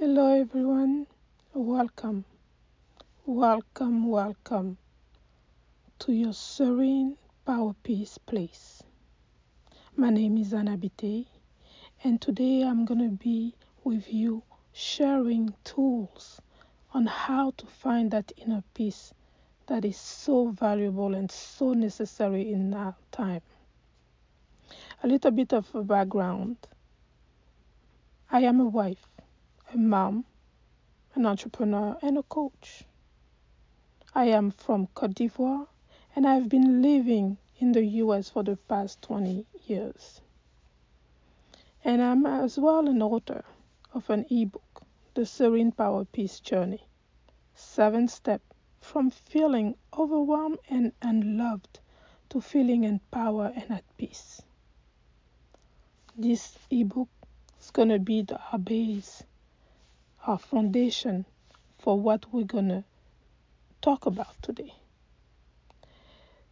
Hello, everyone. Welcome, welcome, welcome to your serene power peace place. My name is Anna Biteye, and today I'm going to be with you sharing tools on how to find that inner peace that is so valuable and so necessary in our time. A little bit of a background I am a wife, a mom, an entrepreneur, and a coach. I am from Cote d'Ivoire and I've been living in the US for the past 20 years. And I'm as well an author of an ebook, The Serene Power Peace Journey Seven Steps from Feeling Overwhelmed and Unloved to Feeling Empowered and at Peace. This ebook is going to be the, base our foundation for what we're going to talk about today.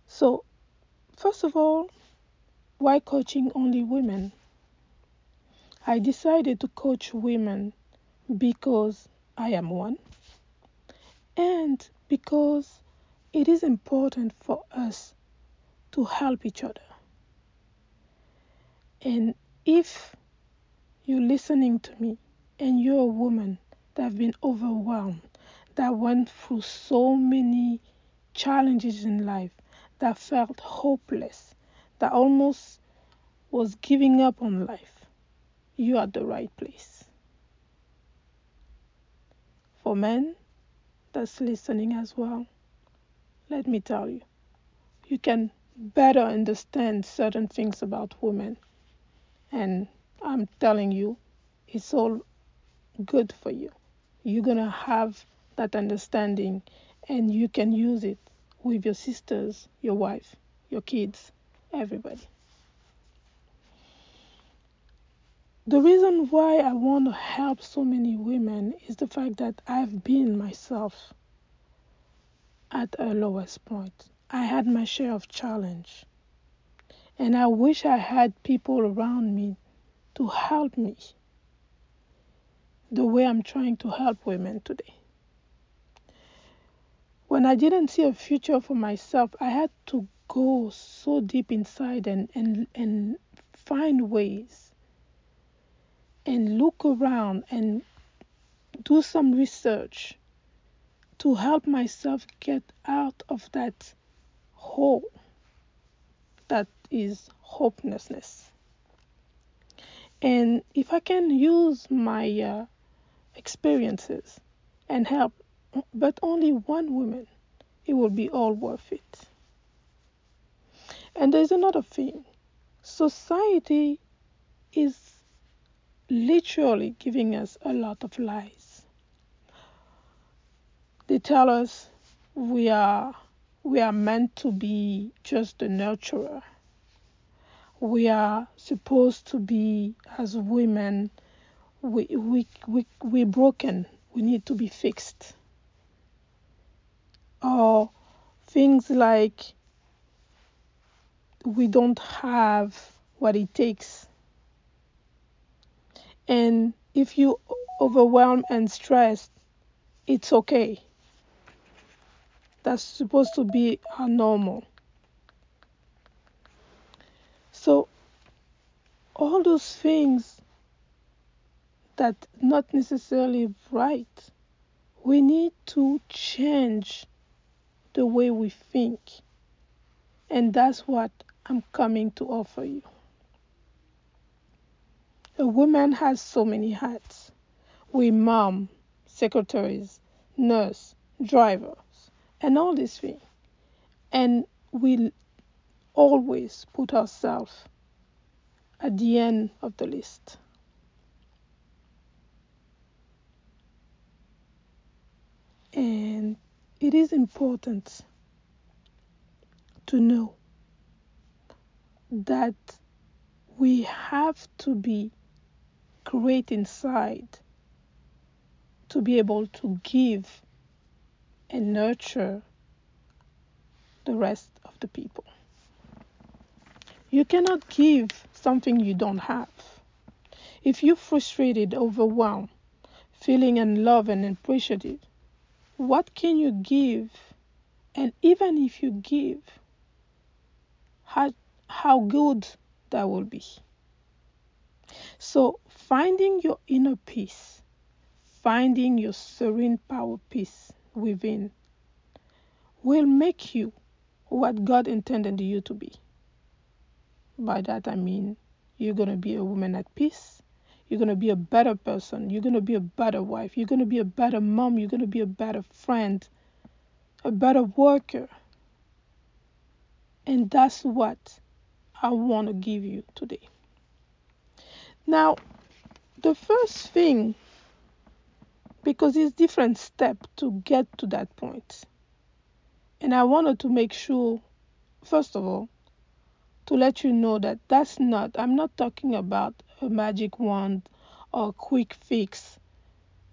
So, first of all, why coaching only women? I decided to coach women because I am one and because it is important for us to help each other. And if you're listening to me and you're a woman that have been overwhelmed, that went through so many challenges in life, that felt hopeless, that almost was giving up on life, you are the right place. For men that's listening as well, let me tell you, you can better understand certain things about women. And I'm telling you, it's all good for you. You're going to have that understanding and you can use it with your sisters, your wife, your kids, everybody. The reason why I want to help so many women is the fact that I've been myself at a lowest point. I had my share of challenge. And I wish I had people around me to help me the way I'm trying to help women today. When I didn't see a future for myself, I had to go so deep inside and, and, and find ways and look around and do some research to help myself get out of that hole that is hopelessness. And if I can use my uh, experiences and help but only one woman, it will be all worth it. And there's another thing society is literally giving us a lot of lies. They tell us we are we are meant to be just the nurturer. We are supposed to be as women we we we we're broken. We need to be fixed or things like we don't have what it takes. And if you overwhelmed and stressed, it's okay. That's supposed to be normal. So all those things that not necessarily right, we need to change the way we think. And that's what I'm coming to offer you. A woman has so many hats. We mom, secretaries, nurse, drivers, and all these things. And we always put ourselves at the end of the list. And it is important to know that we have to be great inside to be able to give and nurture the rest of the people. You cannot give something you don't have. If you're frustrated, overwhelmed, feeling unloved and appreciative, what can you give? And even if you give, how, how good that will be. So, finding your inner peace, finding your serene power peace within will make you what God intended you to be. By that I mean you're going to be a woman at peace. You're going to be a better person. You're going to be a better wife. You're going to be a better mom. You're going to be a better friend, a better worker. And that's what I want to give you today. Now, the first thing, because it's different step to get to that point, and I wanted to make sure, first of all, to let you know that that's not, I'm not talking about a magic wand or quick fix.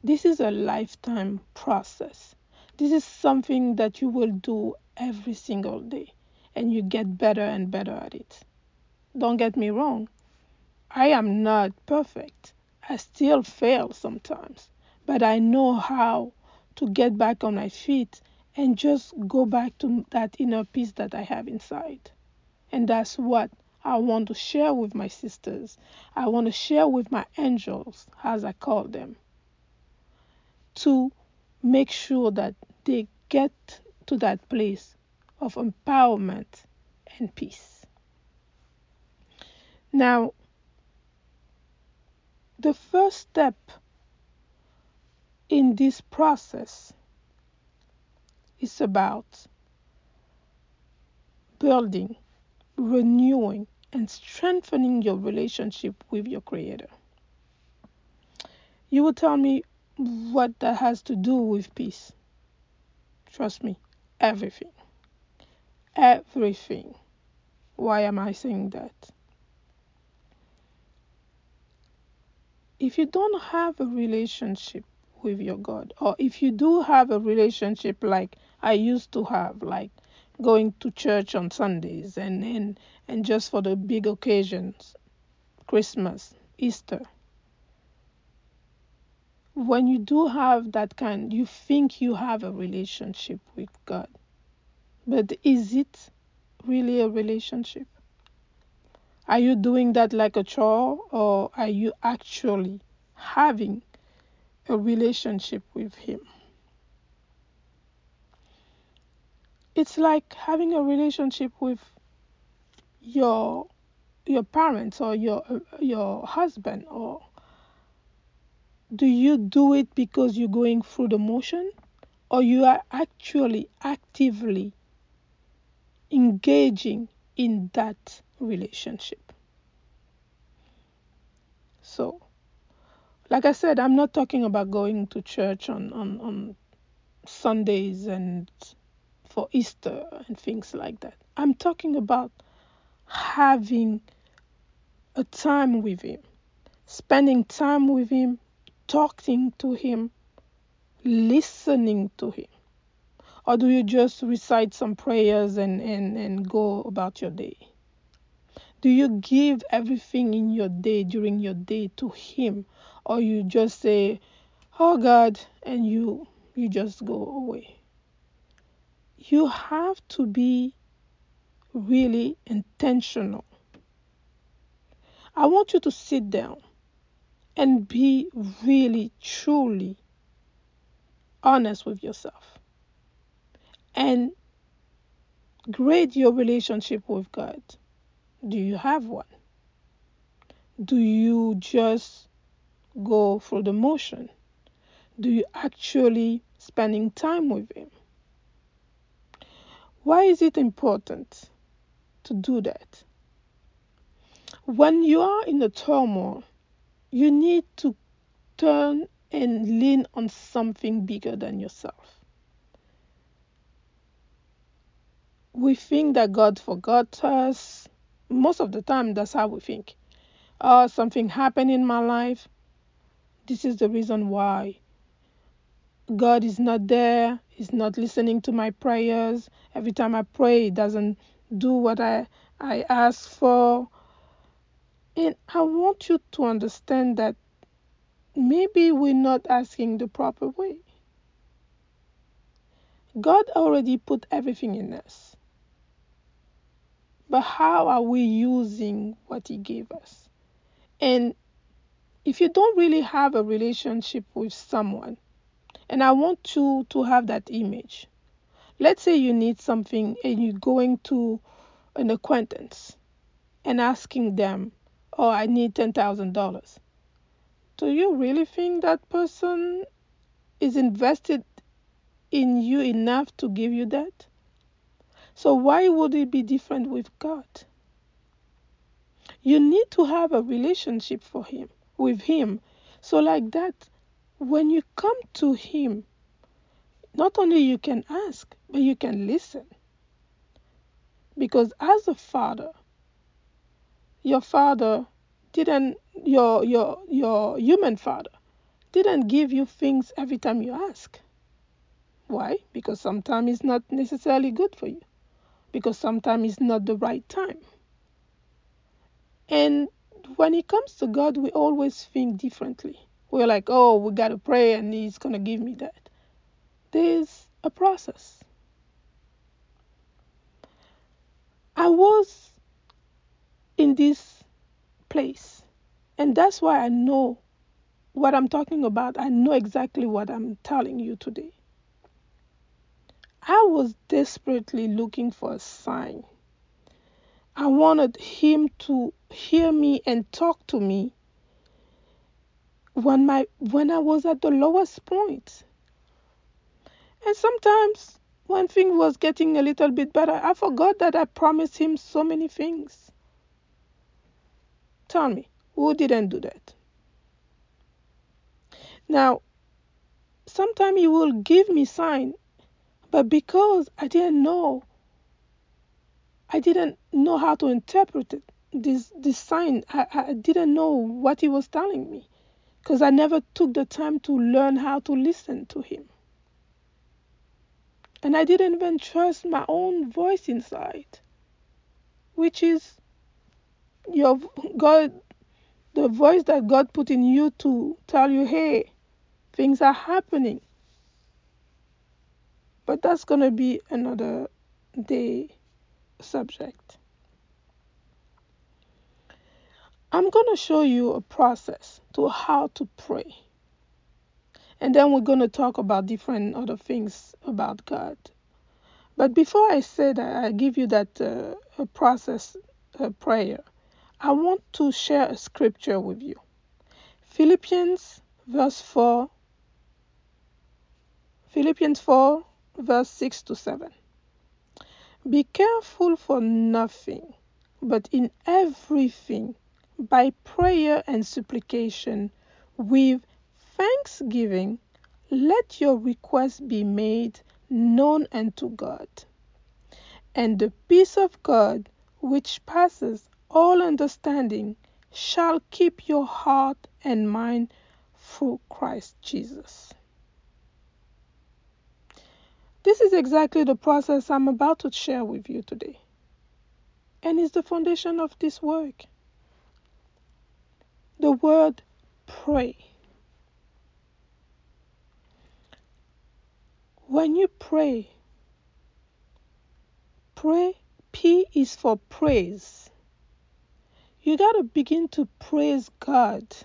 This is a lifetime process. This is something that you will do every single day and you get better and better at it. Don't get me wrong. I am not perfect. I still fail sometimes, but I know how to get back on my feet and just go back to that inner peace that I have inside. And that's what I want to share with my sisters. I want to share with my angels, as I call them, to make sure that they get to that place of empowerment and peace. Now, the first step in this process is about building, renewing, and strengthening your relationship with your Creator. You will tell me what that has to do with peace. Trust me, everything. Everything. Why am I saying that? If you don't have a relationship with your God, or if you do have a relationship like I used to have, like going to church on Sundays and, and, and just for the big occasions, Christmas, Easter. When you do have that kind, you think you have a relationship with God. But is it really a relationship? Are you doing that like a chore or are you actually having a relationship with Him? It's like having a relationship with your your parents or your your husband or do you do it because you're going through the motion or you are actually actively engaging in that relationship? So like i said i'm not talking about going to church on on, on sundays and for easter and things like that i'm talking about having a time with him spending time with him talking to him listening to him or do you just recite some prayers and, and, and go about your day? Do you give everything in your day during your day to him or you just say, "Oh God," and you you just go away? You have to be really intentional. I want you to sit down and be really truly honest with yourself and grade your relationship with God. Do you have one? Do you just go through the motion? Do you actually spending time with him? Why is it important to do that? When you are in a turmoil, you need to turn and lean on something bigger than yourself. we think that God forgot us. Most of the time, that's how we think. Oh, something happened in my life. This is the reason why. God is not there. He's not listening to my prayers. Every time I pray, He doesn't do what I, I ask for. And I want you to understand that maybe we're not asking the proper way. God already put everything in us. But how are we using what He gave us? And if you don't really have a relationship with someone, and I want you to have that image. Let's say you need something and you're going to an acquaintance and asking them, Oh, I need $10,000. Do you really think that person is invested in you enough to give you that? So, why would it be different with God? You need to have a relationship for Him, with Him. So, like that, when you come to Him, not only you can ask, but you can listen. Because as a father, your father didn't your your your human father didn't give you things every time you ask. Why? Because sometimes it's not necessarily good for you. Because sometimes it's not the right time. And when it comes to God, we always think differently. We're like, oh, we got to pray and He's going to give me that. There's a process. I was in this place, and that's why I know what I'm talking about. I know exactly what I'm telling you today. I was desperately looking for a sign. I wanted him to hear me and talk to me when my when I was at the lowest point. And sometimes when things was getting a little bit better, I forgot that I promised him so many things. Tell me, who didn't do that? Now, sometimes he will give me sign, but because I didn't know, I didn't know how to interpret it. This this sign, I, I didn't know what he was telling me, because I never took the time to learn how to listen to him. And I didn't even trust my own voice inside, which is your God, the voice that God put in you to tell you, hey, things are happening. But that's going to be another day subject. I'm going to show you a process to how to pray. And then we're going to talk about different other things about God. But before I say that, I give you that uh, process uh, prayer. I want to share a scripture with you. Philippians verse 4 Philippians 4 verse 6 to 7. Be careful for nothing, but in everything by prayer and supplication with thanksgiving let your requests be made known unto God. And the peace of God, which passes all understanding, shall keep your heart and mind through Christ Jesus. This is exactly the process I'm about to share with you today. And is the foundation of this work. The word pray. When you pray, pray, P is for praise. You got to begin to praise God,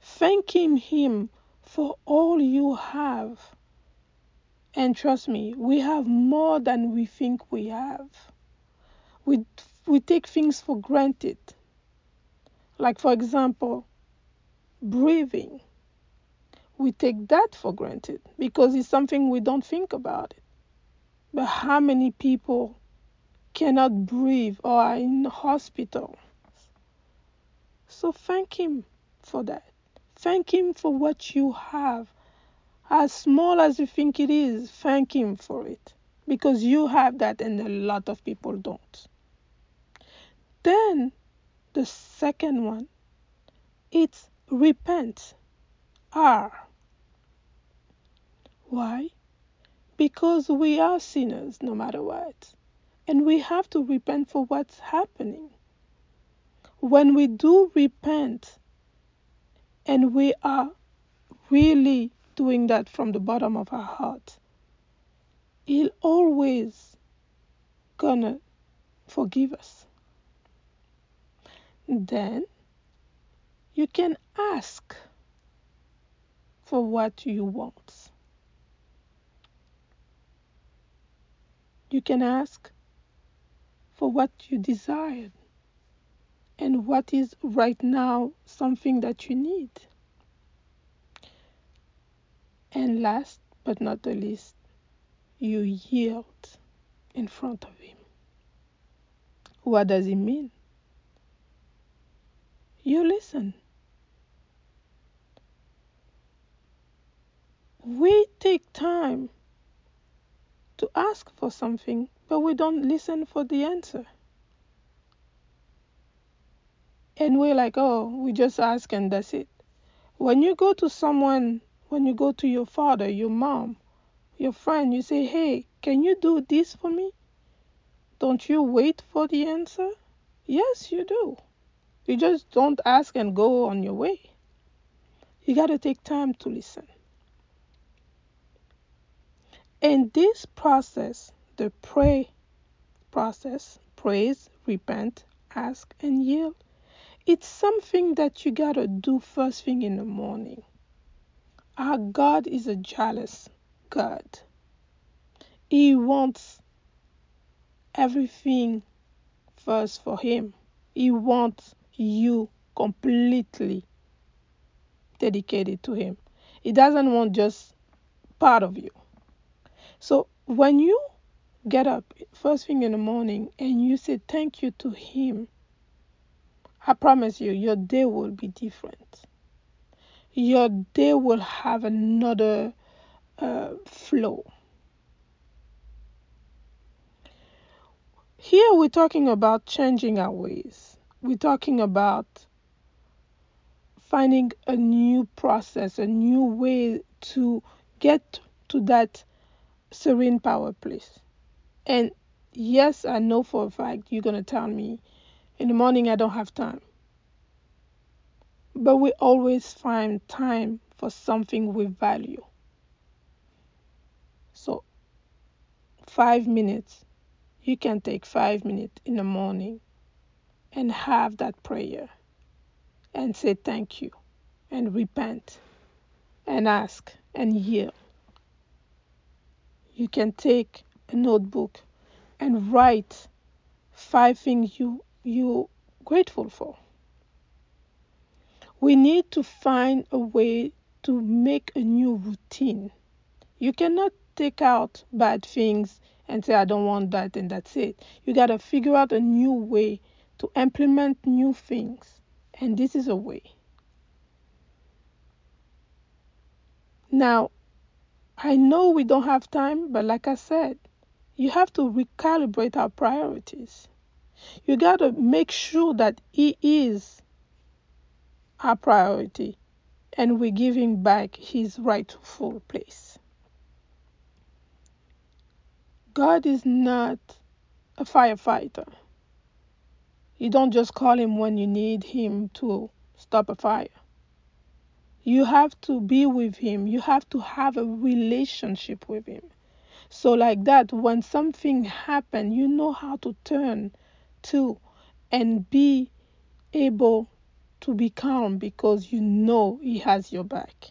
thanking Him for all you have. And trust me, we have more than we think we have. We, we take things for granted. Like, for example, breathing. We take that for granted because it's something we don't think about it. But how many people cannot breathe or are in hospital? So thank Him for that. Thank Him for what you have. As small as you think it is, thank Him for it. Because you have that and a lot of people don't. Then the second one, it's repent. R. Why? Because we are sinners no matter what. And we have to repent for what's happening. When we do repent and we are really doing that from the bottom of our heart, He'll always gonna forgive us. Then you can ask for what you want. You can ask for what you desired and what is right now something that you need. And last but not the least, you yield in front of Him. What does it mean? You listen. We take time to ask for something, but we don't listen for the answer. And we're like, oh, we just ask and that's it. When you go to someone, when you go to your father, your mom, your friend, you say, hey, can you do this for me? Don't you wait for the answer? Yes, you do. You just don't ask and go on your way. You got to take time to listen. In this process, the pray process, praise, repent, ask, and yield, it's something that you got to do first thing in the morning. Our God is a jealous God. He wants everything first for Him. He wants you completely dedicated to Him. He doesn't want just part of you. So when you get up first thing in the morning and you say thank you to Him, I promise you, your day will be different. Your day will have another uh, flow. Here we're talking about changing our ways. We're talking about finding a new process, a new way to get to that serene power place. And yes, I know for a fact you're going to tell me in the morning I don't have time. But we always find time for something we value. So, five minutes, you can take five minutes in the morning and have that prayer and say thank you and repent and ask and yield. You can take a notebook and write five things you you grateful for. We need to find a way to make a new routine. You cannot take out bad things and say I don't want that and that's it. You got to figure out a new way to implement new things. And this is a way. Now, I know we don't have time, but like I said, you have to recalibrate our priorities. You got to make sure that He is our priority and we're giving back His rightful place. God is not a firefighter. You don't just call Him when you need Him to stop a fire. You have to be with Him, you have to have a relationship with Him. So, like that, when something happens, you know how to turn to and be able to be calm because you know He has your back.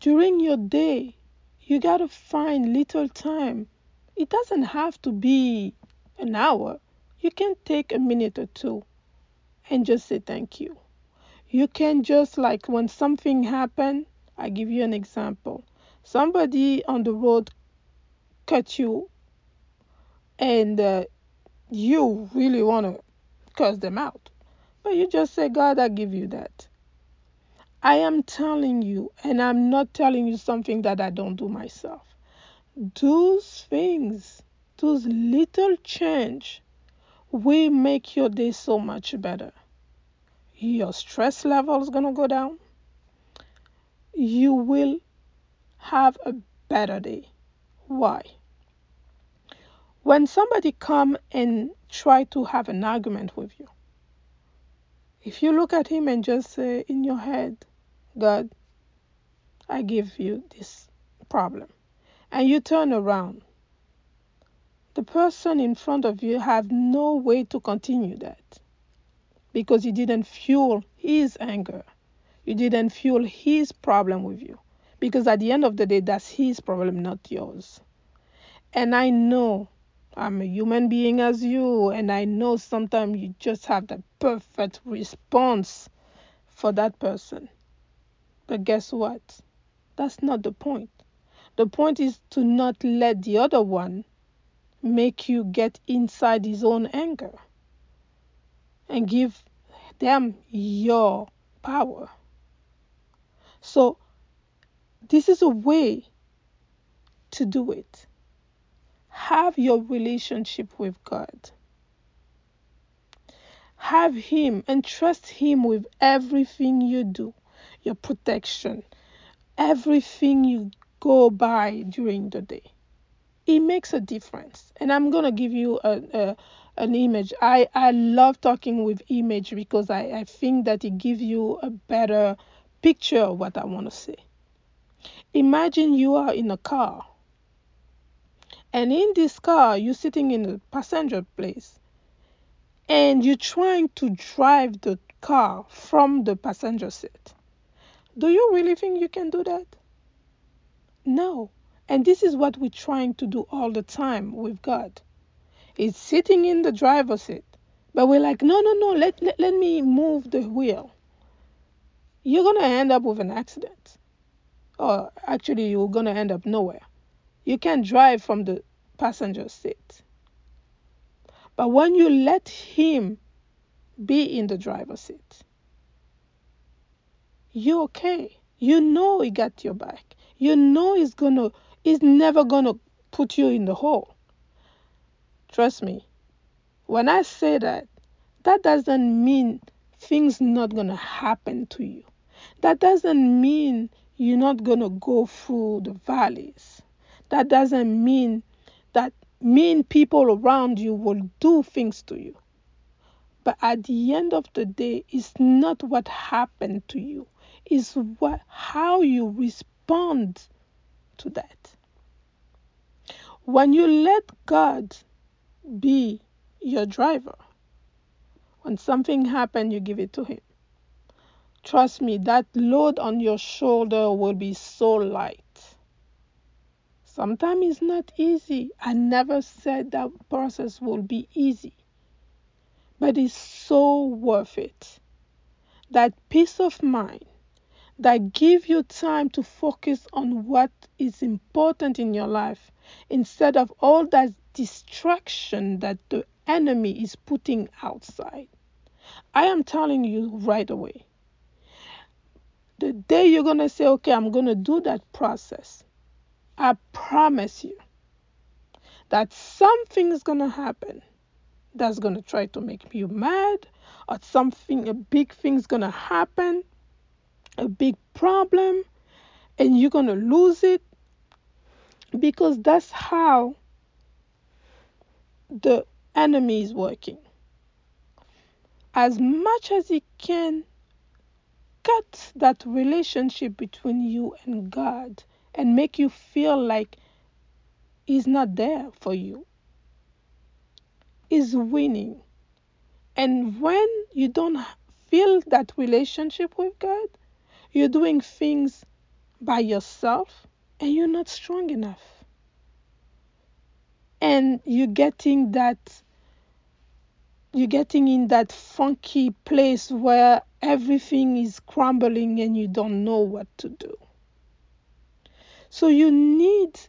During your day, you got to find little time. It doesn't have to be an hour. You can take a minute or two and just say thank you. You can just like when something happened, I give you an example somebody on the road cut you and uh, you really want to curse them out but you just say god i give you that i am telling you and i'm not telling you something that i don't do myself those things those little change will make your day so much better your stress level is going to go down you will have a better day. Why? When somebody come and try to have an argument with you, If you look at him and just say in your head, God, I give you this problem, and you turn around, the person in front of you have no way to continue that because you didn't fuel his anger. You didn't fuel his problem with you. Because at the end of the day, that's his problem, not yours. And I know I'm a human being as you, and I know sometimes you just have the perfect response for that person. But guess what? That's not the point. The point is to not let the other one make you get inside his own anger and give them your power. So, this is a way to do it. Have your relationship with God. Have Him and trust Him with everything you do, your protection, everything you go by during the day. It makes a difference. And I'm going to give you a, a, an image. I, I love talking with image because I, I think that it gives you a better picture of what I want to say. Imagine you are in a car, and in this car, you're sitting in the passenger place, and you're trying to drive the car from the passenger seat. Do you really think you can do that? No. And this is what we're trying to do all the time with God. It's sitting in the driver's seat, but we're like, no, no, no, let, let, let me move the wheel. You're going to end up with an accident or actually you're going to end up nowhere. You can't drive from the passenger seat. But when you let him be in the driver's seat, you're okay. You know he got your back. You know he's gonna he's never gonna put you in the hole. Trust me. When I say that, that doesn't mean things not gonna happen to you. That doesn't mean you're not going to go through the valleys. That doesn't mean that mean people around you will do things to you. But at the end of the day, it's not what happened to you. It's what how you respond to that. When you let God be your driver, when something happens, you give it to Him. Trust me, that load on your shoulder will be so light. Sometimes it's not easy. I never said that process will be easy, but it's so worth it. That peace of mind that give you time to focus on what is important in your life instead of all that distraction that the enemy is putting outside. I am telling you right away the day you're going to say, okay, I'm going to do that process, I promise you that something is going to happen that's going to try to make you mad, or something, a big thing's going to happen, a big problem, and you're going to lose it because that's how the enemy is working. As much as he can cut that relationship between you and God and make you feel like He's not there for you. He's winning. And when you don't feel that relationship with God, you're doing things by yourself and you're not strong enough. And you're getting that you're getting in that funky place where everything is crumbling and you don't know what to do. So you need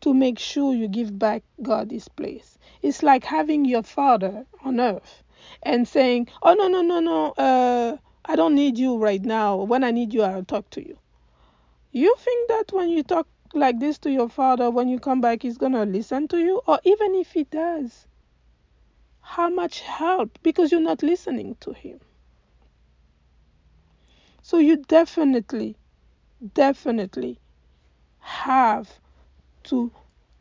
to make sure you give back God his place. It's like having your father on earth and saying, Oh, no, no, no, no, uh, I don't need you right now. When I need you, I'll talk to you. You think that when you talk like this to your father, when you come back, he's going to listen to you? Or even if he does, how much help? Because you're not listening to him. So you definitely, definitely have to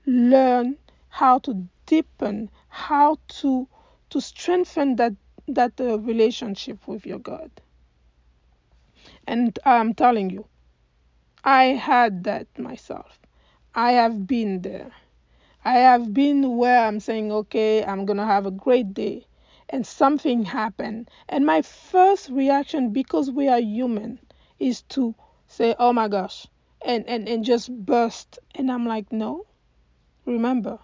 learn how to deepen, how to to strengthen that that uh, relationship with your God. And I'm telling you, I had that myself. I have been there. I have been where I'm saying, okay, I'm going to have a great day. And something happened. And my first reaction, because we are human, is to say, oh my gosh, and, and, and just burst. And I'm like, no. Remember,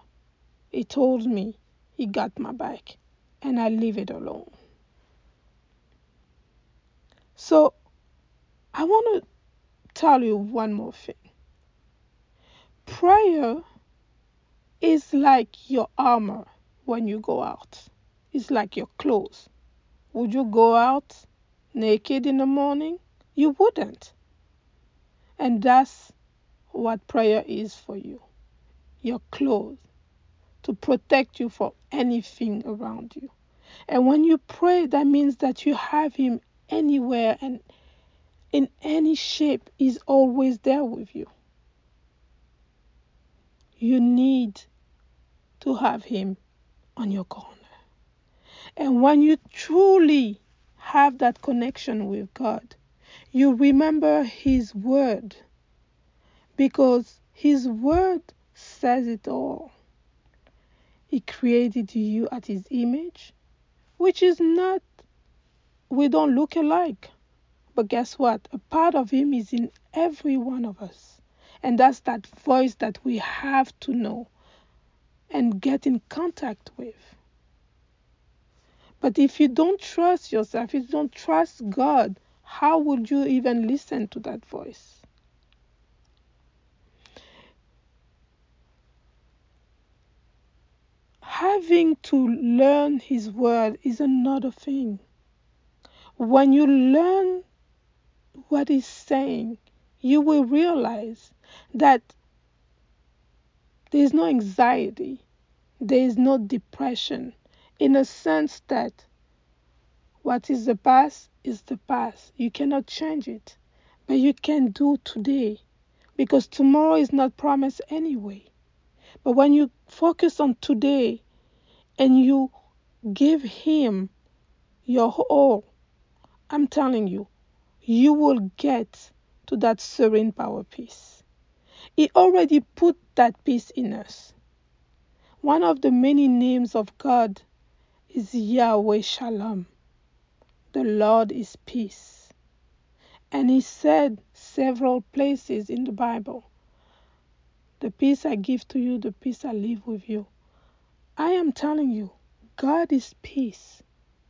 he told me he got my back and I leave it alone. So I want to tell you one more thing. Prayer is like your armor when you go out. It's like your clothes. Would you go out naked in the morning? You wouldn't. And that's what prayer is for you your clothes to protect you from anything around you. And when you pray, that means that you have Him anywhere and in any shape, He's always there with you. You need to have Him on your corner. And when you truly have that connection with God, you remember His Word because His Word says it all. He created you at His image, which is not, we don't look alike. But guess what? A part of Him is in every one of us. And that's that voice that we have to know and get in contact with. But if you don't trust yourself, if you don't trust God, how would you even listen to that voice? Having to learn His word is another thing. When you learn what He's saying, you will realize that there is no anxiety, there is no depression, in a sense that what is the past is the past. You cannot change it, but you can do today because tomorrow is not promised anyway. But when you focus on today and you give Him your all, I'm telling you, you will get to that serene power peace. He already put that peace in us. One of the many names of God is Yahweh Shalom. The Lord is peace. And he said several places in the Bible, The peace I give to you, the peace I leave with you. I am telling you, God is peace.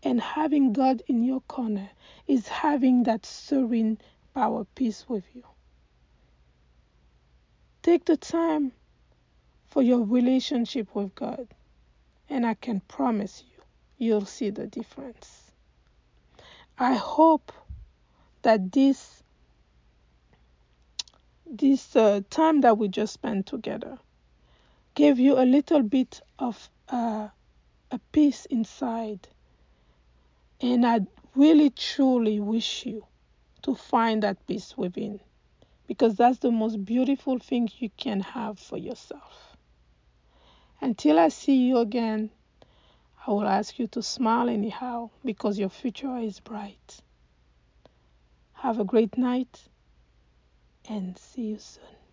And having God in your corner is having that serene power peace with you. Take the time for your relationship with God, and I can promise you, you'll see the difference. I hope that this this uh, time that we just spent together gave you a little bit of uh, a peace inside. And I really truly wish you to find that peace within because that's the most beautiful thing you can have for yourself. Until I see you again, I will ask you to smile anyhow because your future is bright. Have a great night and see you soon.